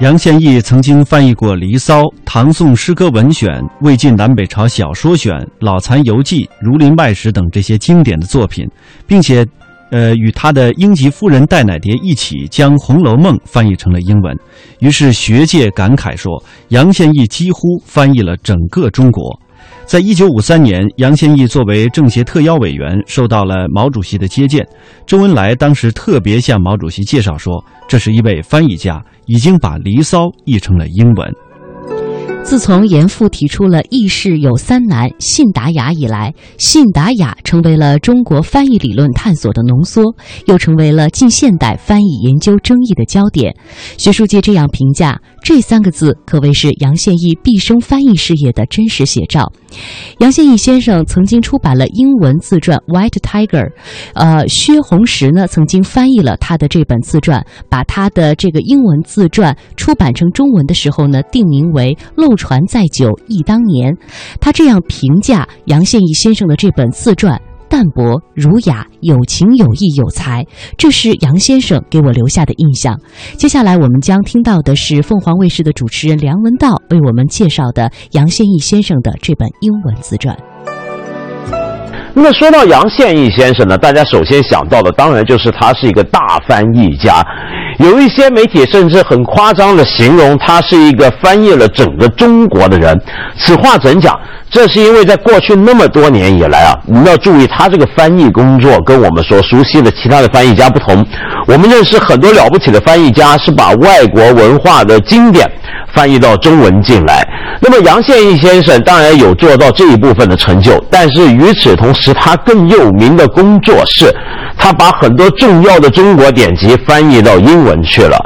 杨宪益曾经翻译过《离骚》《唐宋诗歌文选》《魏晋南北朝小说选》《老残游记》《儒林外史》等这些经典的作品，并且，呃，与他的英籍夫人戴乃蝶一起将《红楼梦》翻译成了英文。于是学界感慨说，杨宪益几乎翻译了整个中国。在一九五三年，杨宪益作为政协特邀委员，受到了毛主席的接见。周恩来当时特别向毛主席介绍说，这是一位翻译家，已经把《离骚》译成了英文。自从严复提出了“易事有三难，信达雅”以来，信达雅成为了中国翻译理论探索的浓缩，又成为了近现代翻译研究争议的焦点。学术界这样评价这三个字，可谓是杨宪益毕生翻译事业的真实写照。杨宪益先生曾经出版了英文自传《White Tiger》，呃，薛红石呢曾经翻译了他的这本自传，把他的这个英文自传出版成中文的时候呢，定名为《漏旧船载酒忆当年》。他这样评价杨宪益先生的这本自传：淡泊、儒雅、有情、有义、有才，这是杨先生给我留下的印象。接下来我们将听到的是凤凰卫视的主持人梁文道为我们介绍的杨宪益先生的这本英文自传。那么说到杨宪益先生呢，大家首先想到的当然就是他是一个大翻译家。有一些媒体甚至很夸张的形容他是一个翻译了整个中国的人。此话怎讲？这是因为在过去那么多年以来啊，我们要注意他这个翻译工作跟我们所熟悉的其他的翻译家不同。我们认识很多了不起的翻译家是把外国文化的经典翻译到中文进来。那么杨宪益先生当然有做到这一部分的成就，但是与此同时，他更有名的工作是，他把很多重要的中国典籍翻译到英文去了。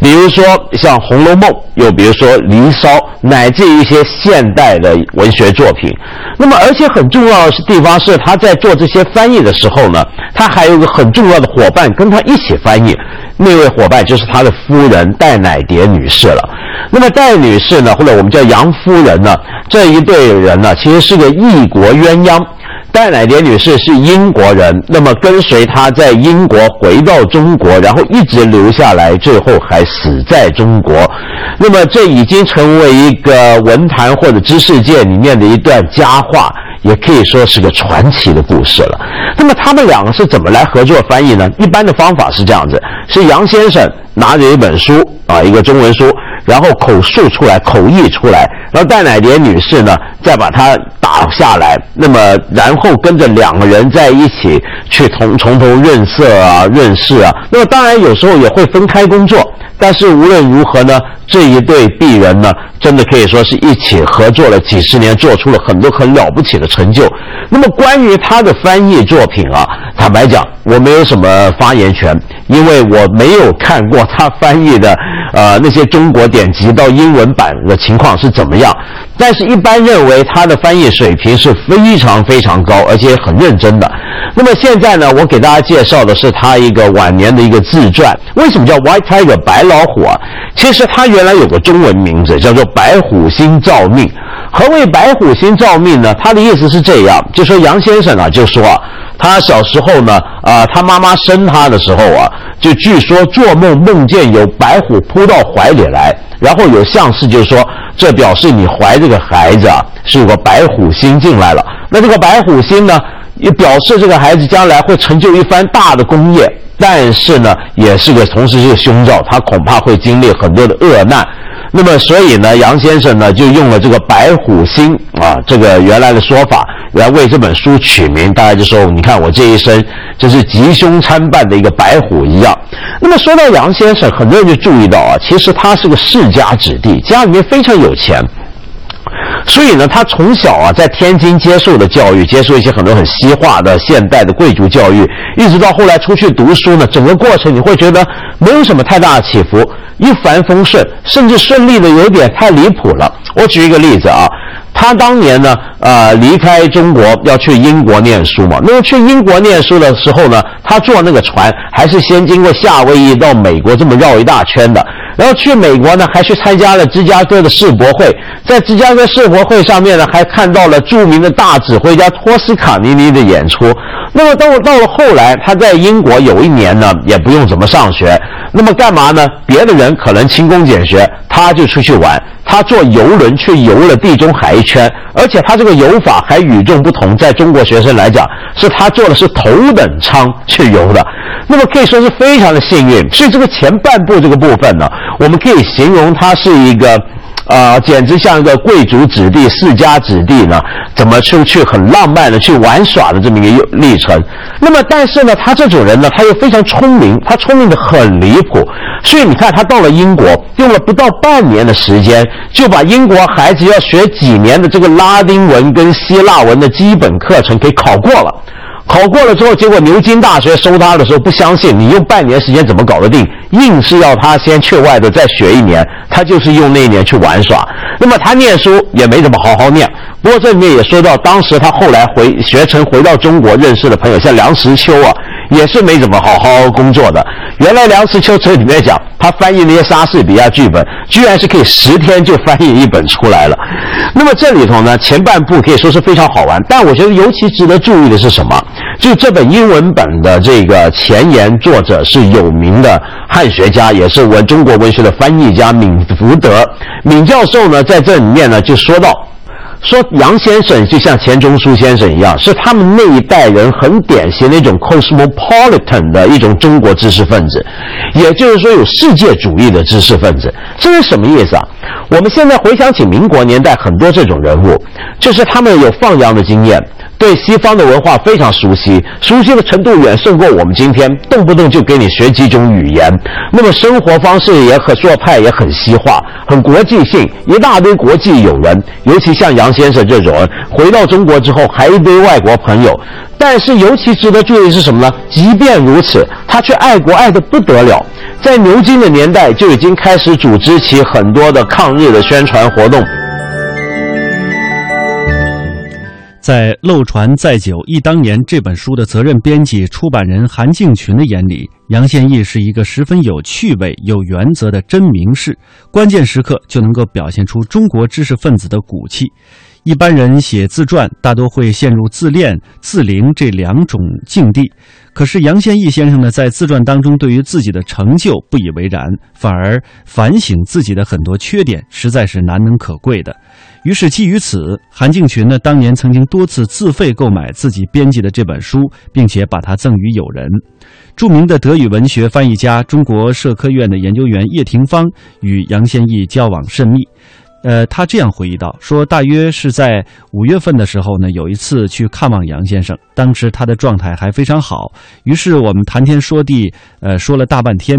比如说像《红楼梦》，又比如说《离骚》，乃至一些现代的文学作品。那么，而且很重要的是地方是，他在做这些翻译的时候呢，他还有一个很重要的伙伴跟他一起翻译。那位伙伴就是他的夫人戴乃蝶女士了。那么戴女士呢，或者我们叫杨夫人呢，这一对人呢，其实是个异国鸳鸯。戴乃蝶女士是英国人，那么跟随她在英国回到中国，然后一直留下来，最后还死在中国。那么这已经成为一个文坛或者知识界里面的一段佳话，也可以说是个传奇的故事了。那么他们两个是怎么来合作翻译呢？一般的方法是这样子：是杨先生拿着一本书啊，一个中文书。然后口述出来，口译出来，然后戴乃莲女士呢，再把它打下来。那么，然后跟着两个人在一起去从从头润色啊、润饰啊。那么，当然有时候也会分开工作，但是无论如何呢，这一对璧人呢，真的可以说是一起合作了几十年，做出了很多很了不起的成就。那么，关于他的翻译作品啊，坦白讲，我没有什么发言权，因为我没有看过他翻译的呃那些中国典籍到英文版的情况是怎么样。但是，一般认为他的翻译水平是非常非常高，而且很认真的。那么现在呢，我给大家介绍的是他一个晚年的一个自传。为什么叫 White Tiger 白老虎啊？其实他原来有个中文名字叫做《白虎星照命》。何谓白虎星照命呢？他的意思是这样，就说杨先生啊，就说啊，他小时候呢，啊，他妈妈生他的时候啊，就据说做梦梦见有白虎扑到怀里来，然后有相士就说，这表示你怀这个孩子啊，是有个白虎星进来了。那这个白虎星呢，也表示这个孩子将来会成就一番大的功业，但是呢，也是个同时是个凶兆，他恐怕会经历很多的恶难。那么，所以呢，杨先生呢就用了这个白虎星啊，这个原来的说法来为这本书取名。大家就说，你看我这一生就是吉凶参半的一个白虎一样。那么说到杨先生，很多人就注意到啊，其实他是个世家子弟，家里面非常有钱。所以呢，他从小啊在天津接受的教育，接受一些很多很西化的现代的贵族教育，一直到后来出去读书呢，整个过程你会觉得没有什么太大的起伏，一帆风顺，甚至顺利的有点太离谱了。我举一个例子啊，他当年呢，呃，离开中国要去英国念书嘛，那么去英国念书的时候呢，他坐那个船还是先经过夏威夷到美国这么绕一大圈的。然后去美国呢，还去参加了芝加哥的世博会，在芝加哥世博会上面呢，还看到了著名的大指挥家托斯卡尼尼的演出。那么到到了后来，他在英国有一年呢，也不用怎么上学，那么干嘛呢？别的人可能勤工俭学，他就出去玩。他坐游轮去游了地中海一圈，而且他这个游法还与众不同。在中国学生来讲，是他坐的是头等舱去游的，那么可以说是非常的幸运。所以这个前半部这个部分呢，我们可以形容他是一个。啊，简直像一个贵族子弟、世家子弟呢，怎么出去很浪漫的去玩耍的这么一个历程。那么，但是呢，他这种人呢，他又非常聪明，他聪明的很离谱。所以你看，他到了英国，用了不到半年的时间，就把英国孩子要学几年的这个拉丁文跟希腊文的基本课程给考过了。考过了之后，结果牛津大学收他的时候不相信，你用半年时间怎么搞得定？硬是要他先去外头再学一年，他就是用那一年去玩耍。那么他念书也没怎么好好念。不过这里面也说到，当时他后来回学成回到中国认识的朋友，像梁实秋啊，也是没怎么好好工作的。原来梁实秋这里面讲，他翻译那些莎士比亚剧本，居然是可以十天就翻译一本出来了。那么这里头呢，前半部可以说是非常好玩，但我觉得尤其值得注意的是什么？就这本英文本的这个前言作者是有名的汉学家，也是文中国文学的翻译家闵福德。闵教授呢，在这里面呢就说到。说杨先生就像钱钟书先生一样，是他们那一代人很典型的一种 cosmopolitan 的一种中国知识分子，也就是说有世界主义的知识分子。这是什么意思啊？我们现在回想起民国年代很多这种人物，就是他们有放羊的经验。对西方的文化非常熟悉，熟悉的程度远胜过我们今天，动不动就给你学几种语言。那么生活方式也很做派，也很西化，很国际性，一大堆国际友人。尤其像杨先生这种人，回到中国之后还一堆外国朋友。但是尤其值得注意是什么呢？即便如此，他却爱国爱得不得了，在牛津的年代就已经开始组织起很多的抗日的宣传活动。在《漏船载酒忆当年》这本书的责任编辑、出版人韩敬群的眼里，杨宪益是一个十分有趣味、有原则的真名士，关键时刻就能够表现出中国知识分子的骨气。一般人写自传大多会陷入自恋、自怜这两种境地，可是杨宪益先生呢，在自传当中对于自己的成就不以为然，反而反省自己的很多缺点，实在是难能可贵的。于是，基于此，韩敬群呢，当年曾经多次自费购买自己编辑的这本书，并且把它赠予友人。著名的德语文学翻译家、中国社科院的研究员叶廷芳与杨宪益交往甚密。呃，他这样回忆道：“说大约是在五月份的时候呢，有一次去看望杨先生，当时他的状态还非常好。于是我们谈天说地，呃，说了大半天。”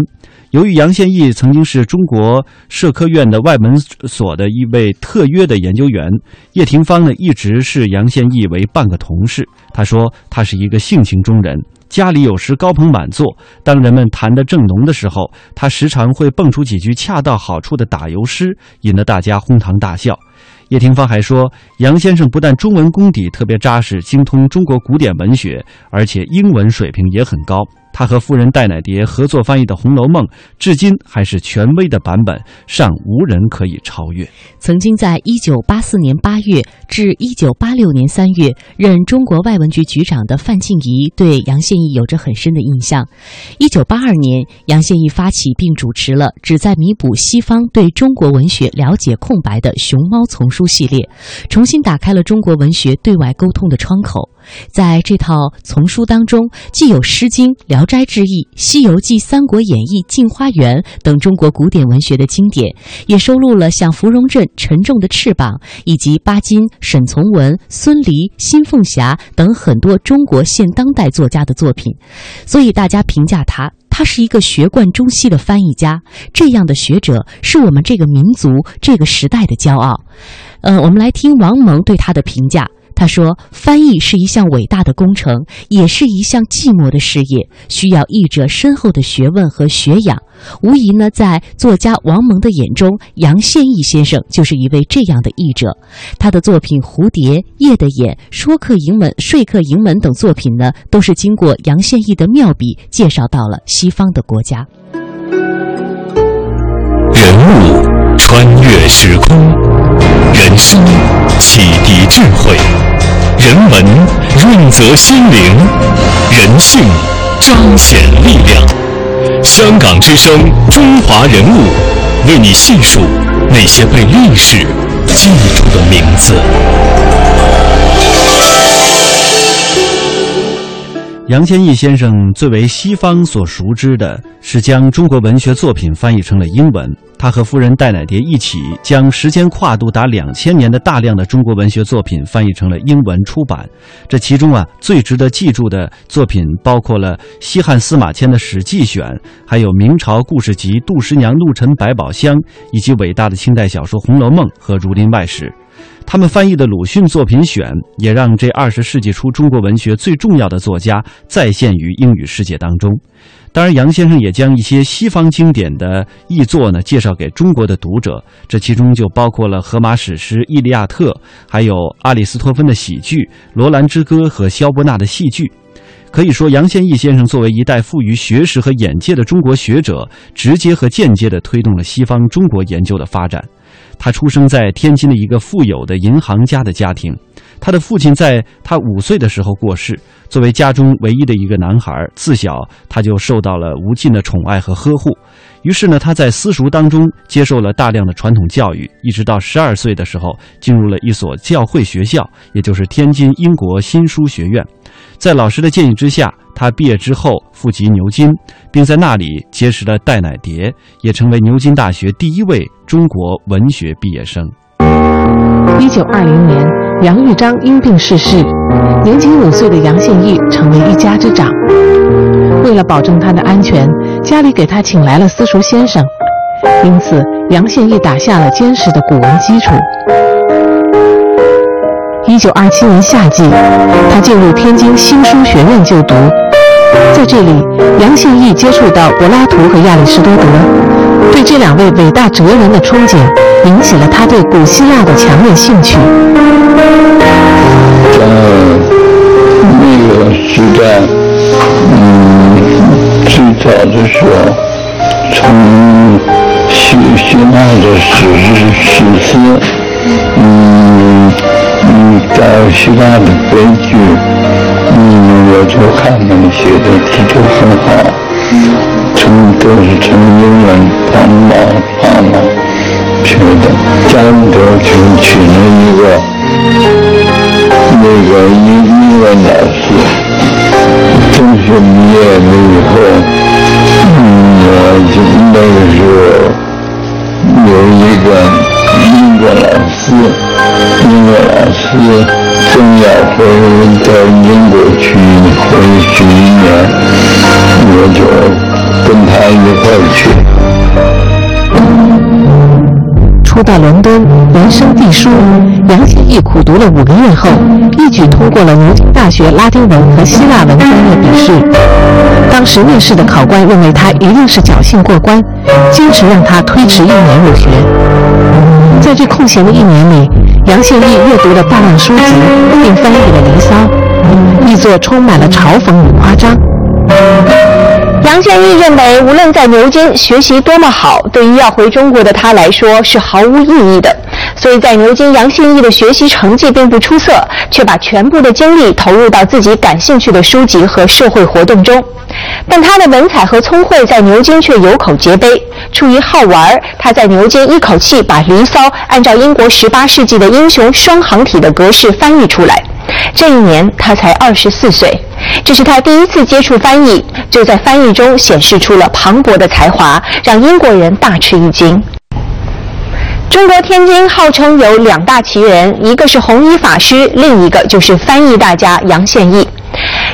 由于杨宪益曾经是中国社科院的外文所的一位特约的研究员，叶廷芳呢一直视杨宪益为半个同事。他说他是一个性情中人，家里有时高朋满座，当人们谈得正浓的时候，他时常会蹦出几句恰到好处的打油诗，引得大家哄堂大笑。叶廷芳还说，杨先生不但中文功底特别扎实，精通中国古典文学，而且英文水平也很高。他和夫人戴乃蝶合作翻译的《红楼梦》，至今还是权威的版本，尚无人可以超越。曾经在一九八四年八月至一九八六年三月任中国外文局局长的范静怡，对杨宪益有着很深的印象。一九八二年，杨宪益发起并主持了旨在弥补西方对中国文学了解空白的“熊猫”丛书系列，重新打开了中国文学对外沟通的窗口。在这套丛书当中，既有《诗经》《聊斋志异》《西游记》《三国演义》《镜花缘》等中国古典文学的经典，也收录了像芙蓉镇《沉重的翅膀》以及巴金、沈从文、孙犁、辛凤霞等很多中国现当代作家的作品。所以大家评价他，他是一个学贯中西的翻译家。这样的学者是我们这个民族、这个时代的骄傲。呃，我们来听王蒙对他的评价。他说：“翻译是一项伟大的工程，也是一项寂寞的事业，需要译者深厚的学问和学养。无疑呢，在作家王蒙的眼中，杨宪益先生就是一位这样的译者。他的作品《蝴蝶》《夜的眼》《说客迎门》《说客迎门》等作品呢，都是经过杨宪益的妙笔介绍到了西方的国家。人物穿越时空，人生启迪智慧。”人文润泽心灵，人性彰显力量。香港之声，中华人物，为你细数那些被历史记住的名字。杨先益先生最为西方所熟知的是将中国文学作品翻译成了英文。他和夫人戴乃蝶一起将时间跨度达两千年的大量的中国文学作品翻译成了英文出版。这其中啊，最值得记住的作品包括了西汉司马迁的《史记选》，还有明朝故事集《杜十娘陆沉百宝箱》，以及伟大的清代小说《红楼梦》和《儒林外史》。他们翻译的鲁迅作品选，也让这二十世纪初中国文学最重要的作家再现于英语世界当中。当然，杨先生也将一些西方经典的译作呢介绍给中国的读者，这其中就包括了荷马史诗《伊利亚特》，还有阿里斯托芬的喜剧《罗兰之歌》和萧伯纳的戏剧。可以说，杨宪益先生作为一代富于学识和眼界的中国学者，直接和间接地推动了西方中国研究的发展。他出生在天津的一个富有的银行家的家庭，他的父亲在他五岁的时候过世。作为家中唯一的一个男孩，自小他就受到了无尽的宠爱和呵护。于是呢，他在私塾当中接受了大量的传统教育，一直到十二岁的时候，进入了一所教会学校，也就是天津英国新书学院。在老师的建议之下，他毕业之后赴籍牛津，并在那里结识了戴乃蝶，也成为牛津大学第一位中国文学毕业生。一九二零年，杨玉章因病逝世，年仅五岁的杨宪益成为一家之长。为了保证他的安全，家里给他请来了私塾先生，因此杨宪益打下了坚实的古文基础。一九二七年夏季，他进入天津新书学院就读。在这里，杨宪益接触到柏拉图和亚里士多德，对这两位伟大哲人的憧憬，引起了他对古希腊的强烈兴趣。在那个时代，嗯，最早的时候，从希希腊的史诗史诗，嗯。在希腊的悲剧，嗯，我就看他们写的字就很好，从都是成英文帮忙帮忙写的。加德就请了一个那个英英文老师，中学毕业了以后，嗯，我就那个时候有一个。英国老师师，英国老师正要回到英国去回去一年，我就跟他一块去。初到伦敦，人生地书，杨宪益苦读了五个月后，一举通过了牛津大学拉丁文和希腊文专业笔试。当时面试的考官认为他一定是侥幸过关，坚持让他推迟一年入学。在这空闲的一年里，杨宪益阅读了大量书籍，并翻译了《离骚》，译作充满了嘲讽与夸张。杨宪益认为，无论在牛津学习多么好，对于要回中国的他来说是毫无意义的。所以在牛津，杨信义的学习成绩并不出色，却把全部的精力投入到自己感兴趣的书籍和社会活动中。但他的文采和聪慧在牛津却有口皆碑。出于好玩，他在牛津一口气把《离骚》按照英国十八世纪的英雄双行体的格式翻译出来。这一年他才二十四岁，这是他第一次接触翻译，就在翻译中显示出了磅礴的才华，让英国人大吃一惊。中国天津号称有两大奇人，一个是弘一法师，另一个就是翻译大家杨宪益。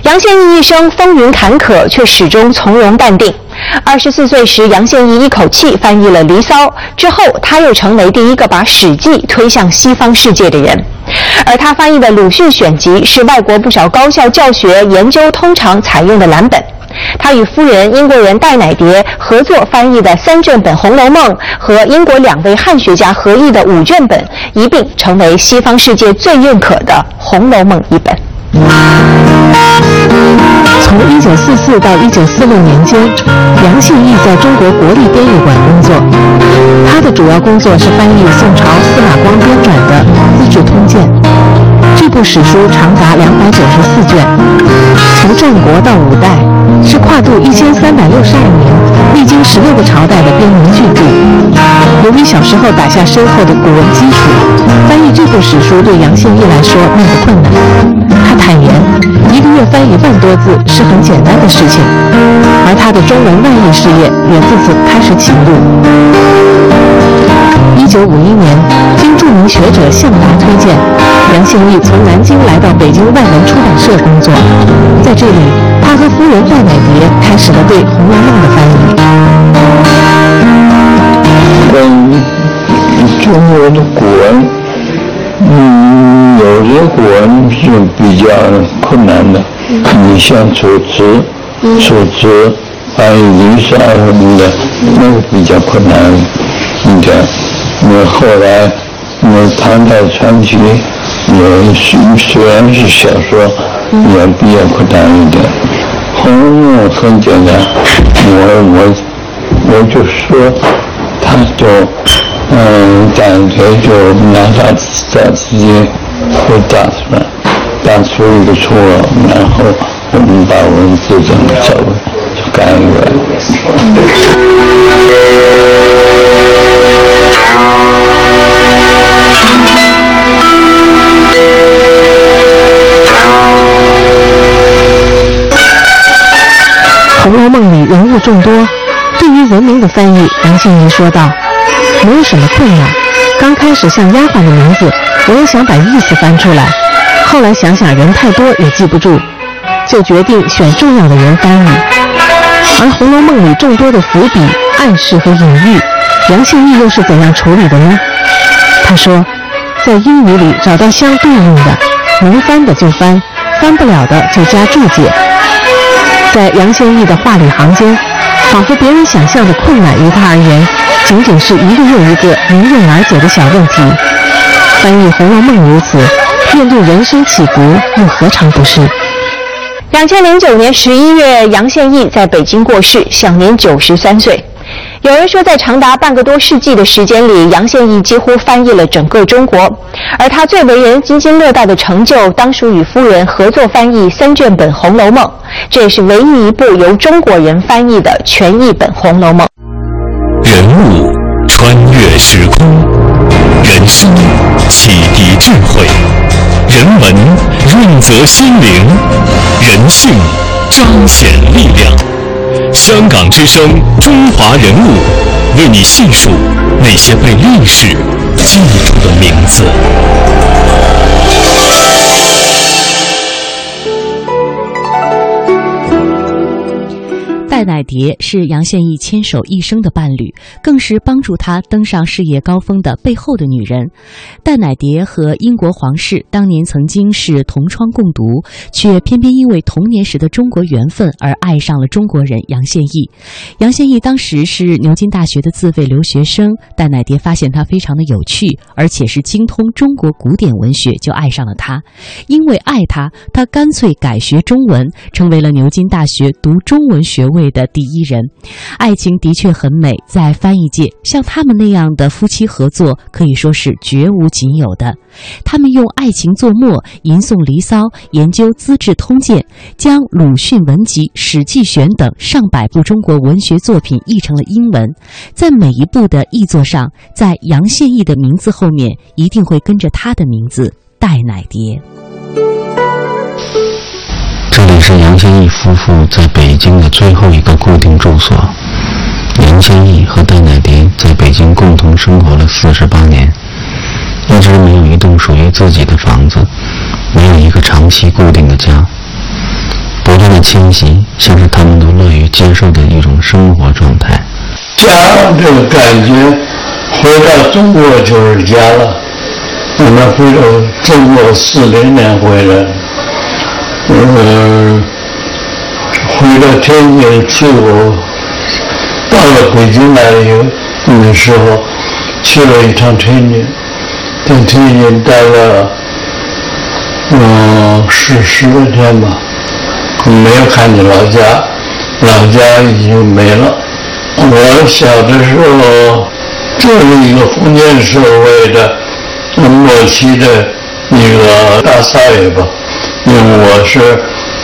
杨宪益一生风云坎坷，却始终从容淡定。二十四岁时，杨宪益一口气翻译了《离骚》，之后他又成为第一个把《史记》推向西方世界的人。而他翻译的鲁迅选集是外国不少高校教学研究通常采用的蓝本。他与夫人英国人戴乃蝶合作翻译的三卷本《红楼梦》和英国两位汉学家合译的五卷本，一并成为西方世界最认可的《红楼梦》一本。从1944到1946年间，杨宪益在中国国立编译馆工作。他的主要工作是翻译宋朝司马光编撰的《资治通鉴》。这部史书长达两百九十四卷，从战国到五代，是跨度一千三百六十二年、历经十六个朝代的编年巨著。由于小时候打下深厚的古文基础，翻译这部史书对杨宪益来说并不困难。他坦言，一个月翻一万多字是很简单的事情，而他的中文外译事业也自此开始起步。一九五一年，经著名学者向达推荐，杨宪益从南京来到北京外文出版社工作。在这里，他和夫人戴乃蝶开始了对《红楼梦》的翻译。嗯，中国的古文，嗯，有些古文是比较困难的。你像《楚辞》，《楚辞》翻译《离骚》什么的，那个比较困难一点。那后来，那唐代传奇也是虽然是小说，也比较困难一点。《红楼梦》很简单，我我我就说，他就嗯，感觉就拿他他自己会打出来，打出一个错，然后我们把文字怎么稍微就改一改。《红楼梦》里人物众多，对于文明的翻译，杨宪益说道：“没有什么困难。刚开始像丫鬟的名字，我也想把意思翻出来，后来想想人太多也记不住，就决定选重要的人翻译。而《红楼梦》里众多的伏笔、暗示和隐喻，杨宪益又是怎样处理的呢？他说，在英语里找到相对应的，能翻的就翻，翻不了的就加注解。”在杨宪益的话里行间，仿佛别人想象的困难于他而言，仅仅是一个又一个迎刃而解的小问题。翻译《红楼梦》如此，面对人生起伏，又何尝不是？两千零九年十一月，杨宪益在北京过世，享年九十三岁。有人说，在长达半个多世纪的时间里，杨宪益几乎翻译了整个中国。而他最为人津津乐道的成就，当属与夫人合作翻译三卷本《红楼梦》，这也是唯一一部由中国人翻译的全译本《红楼梦》。人物穿越时空，人生启迪智慧，人文润泽心灵，人性彰显力量。香港之声，中华人物，为你细数那些被历史记蝶是杨宪益牵手一生的伴侣，更是帮助他登上事业高峰的背后的女人。戴乃蝶和英国皇室当年曾经是同窗共读，却偏偏因为童年时的中国缘分而爱上了中国人杨宪益。杨宪益当时是牛津大学的自费留学生，戴乃蝶发现他非常的有趣，而且是精通中国古典文学，就爱上了他。因为爱他，他干脆改学中文，成为了牛津大学读中文学位。的第一人，爱情的确很美。在翻译界，像他们那样的夫妻合作可以说是绝无仅有的。他们用爱情作墨，吟诵《离骚》，研究《资治通鉴》，将鲁迅文集《史记选》等上百部中国文学作品译成了英文。在每一部的译作上，在杨宪益的名字后面，一定会跟着他的名字——戴乃蝶。这里是杨先益夫妇在北京的最后一个固定住所。杨先益和戴乃迪在北京共同生活了四十八年，一直没有一栋属于自己的房子，没有一个长期固定的家。不断的迁徙，像是他们都乐于接受的一种生活状态。家这个感觉，回到中国就是家了。我们回到中国四零年回来。嗯，回到天津去过，到了北京来以后，那时候去了一趟天津，在天津待了嗯十十多天吧，没有看见老家，老家已经没了。我小的时候，这是一个封建社会的末期的一个大少爷吧，因为我是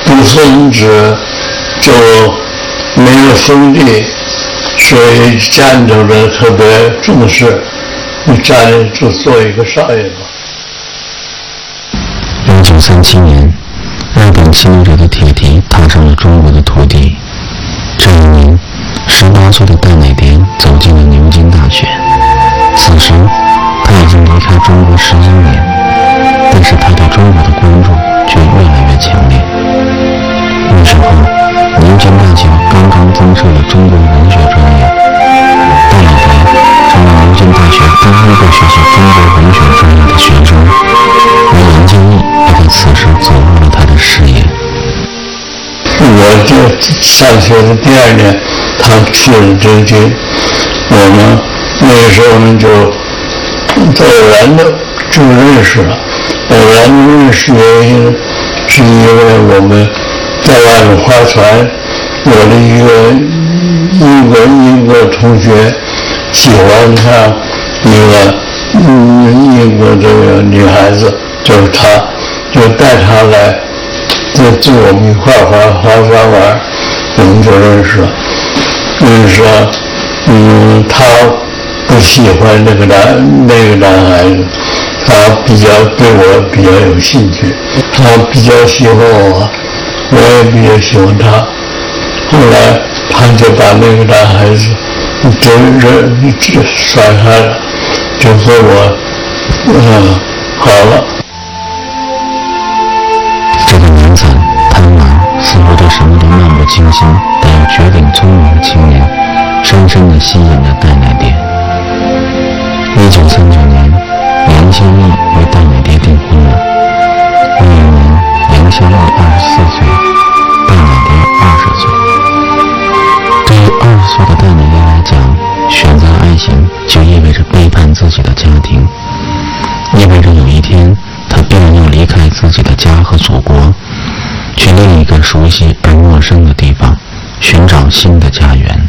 独生子，就没有兄弟，所以家里头人特别重视，你家里就做一个少爷吧。一九三七年，日本侵略者的铁蹄踏上了中国的土地。这一年，十八岁的戴乃蝶走进了牛津大学。此时，他已经离开中国十一年，但是他对中国的关注却越来越强烈。那时候，牛津大学刚刚增设了中国文学专业，戴乃蝶成了牛津大学第一个学习中国文学专业的学生，而杨建益也在此时走入了他的视野。我就上学的第二年，他去了牛津，我们那个时候呢就偶然的就认识了。偶然的认识原因是因为我们在外面划船，我的一个英国英国同学喜欢上一个嗯英国这个女孩子，就是她，就带她来。就就我们一块划划船玩，我们就认识了。认识了，嗯，他不喜欢那个男那个男孩子，他比较对我比较有兴趣，他比较喜欢我，我也比较喜欢他。后来他就把那个男孩子就认就甩开了，就和我嗯好了。似乎对什么都漫不经心，但又绝顶聪明的青年，深深地吸引了戴乃蝶。一九三九，杨先益与戴美蝶订婚了。那一年，杨先益二十四岁，戴美蝶二十岁。对于二十岁的戴美蝶来讲，选择爱情就意味着背叛自己的家庭，意味着有一天他必然要离开自己的家和祖国。去另一个熟悉而陌生的地方，寻找新的家园。